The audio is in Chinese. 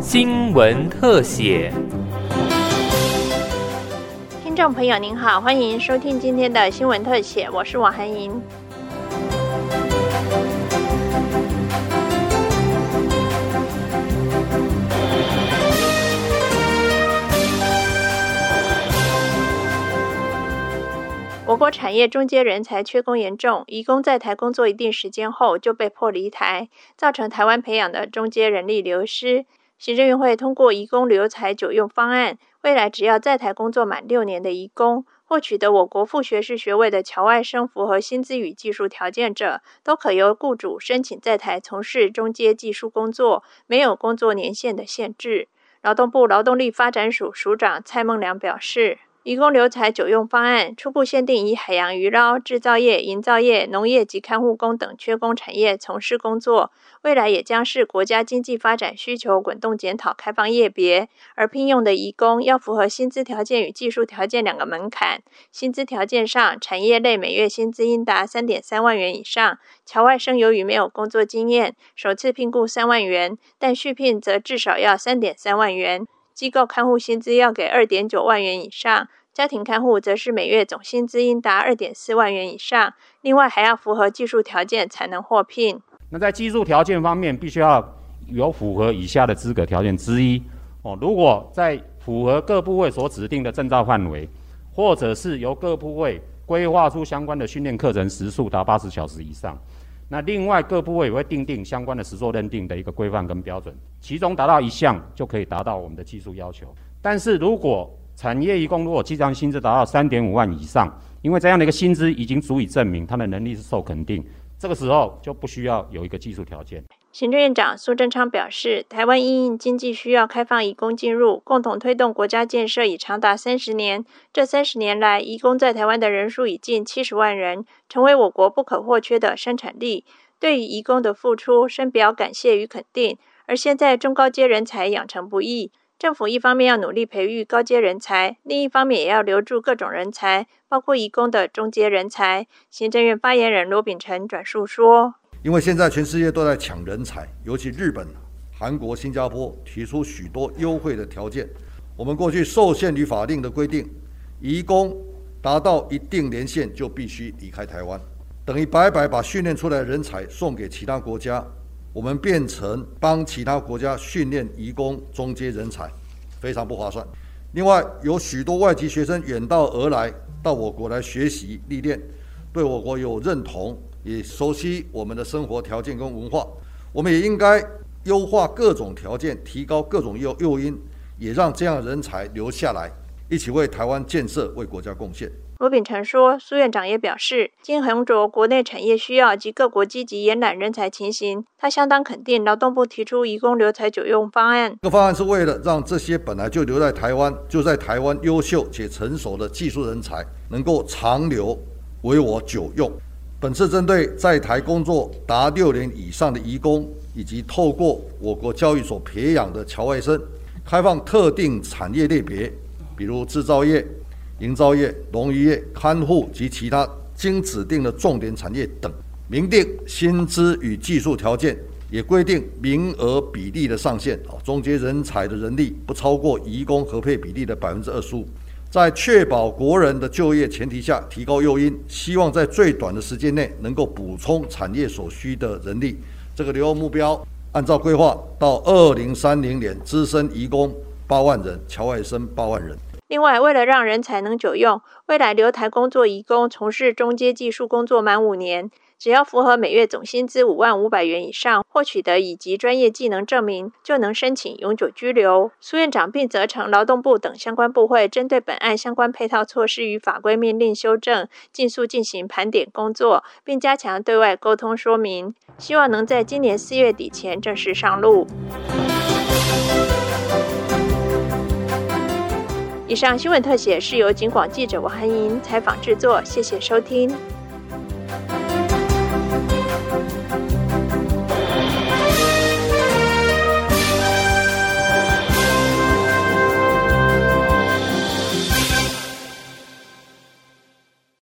新闻特写。听众朋友您好，欢迎收听今天的新闻特写，我是王涵莹。产业中阶人才缺工严重，移工在台工作一定时间后就被迫离台，造成台湾培养的中阶人力流失。行政院会通过移工留才久用方案，未来只要在台工作满六年的移工，或取得我国副学士学位的侨外生，符合薪资与技术条件者，都可由雇主申请在台从事中阶技术工作，没有工作年限的限制。劳动部劳动力发展署署长蔡孟良表示。移工留才久用方案初步限定以海洋渔捞、制造业、营造业、农业及看护工等缺工产业从事工作，未来也将是国家经济发展需求滚动检讨开放业别，而聘用的移工要符合薪资条件与技术条件两个门槛。薪资条件上，产业类每月薪资应达三点三万元以上；侨外生由于没有工作经验，首次聘雇三万元，但续聘则至少要三点三万元。机构看护薪资要给二点九万元以上，家庭看护则是每月总薪资应达二点四万元以上。另外还要符合技术条件才能获聘。那在技术条件方面，必须要有符合以下的资格条件之一哦。如果在符合各部位所指定的证照范围，或者是由各部位规划出相关的训练课程时数达八十小时以上。那另外各部位也会定定相关的实作认定的一个规范跟标准，其中达到一项就可以达到我们的技术要求。但是如果产业一共如果计算薪资达到三点五万以上，因为这样的一个薪资已经足以证明他的能力是受肯定，这个时候就不需要有一个技术条件。行政院长苏贞昌表示，台湾因应经济需要开放移工进入，共同推动国家建设已长达三十年。这三十年来，移工在台湾的人数已近七十万人，成为我国不可或缺的生产力。对于移工的付出，深表感谢与肯定。而现在中高阶人才养成不易，政府一方面要努力培育高阶人才，另一方面也要留住各种人才，包括移工的中阶人才。行政院发言人罗秉成转述说。因为现在全世界都在抢人才，尤其日本、韩国、新加坡提出许多优惠的条件。我们过去受限于法令的规定，移工达到一定年限就必须离开台湾，等于白白把训练出来的人才送给其他国家，我们变成帮其他国家训练移工中阶人才，非常不划算。另外，有许多外籍学生远道而来到我国来学习历练，对我国有认同。也熟悉我们的生活条件跟文化，我们也应该优化各种条件，提高各种诱诱因，也让这样人才留下来，一起为台湾建设、为国家贡献。罗秉成说，苏院长也表示，经衡着国内产业需要及各国积极延揽人才情形，他相当肯定劳动部提出移工留才久用方案。这个方案是为了让这些本来就留在台湾、就在台湾优秀且成熟的技术人才能够长留，为我久用。本次针对在台工作达六年以上的移工，以及透过我国教育所培养的侨外生，开放特定产业类别，比如制造业、营造业、农渔业、看护及其他经指定的重点产业等，明定薪资与技术条件，也规定名额比例的上限，啊，中阶人才的人力不超过移工合配比例的百分之二十五。在确保国人的就业前提下，提高诱因，希望在最短的时间内能够补充产业所需的人力。这个留用目标，按照规划到二零三零年，资深移工八万人，侨外生八万人。另外，为了让人才能久用，未来留台工作移工从事中阶技术工作满五年。只要符合每月总薪资五万五百元以上，获取得乙级专业技能证明，就能申请永久居留。苏院长并责成劳动部等相关部会，针对本案相关配套措施与法规命令修正，尽速进行盘点工作，并加强对外沟通说明，希望能在今年四月底前正式上路。以上新闻特写是由警广记者王涵莹采访制作，谢谢收听。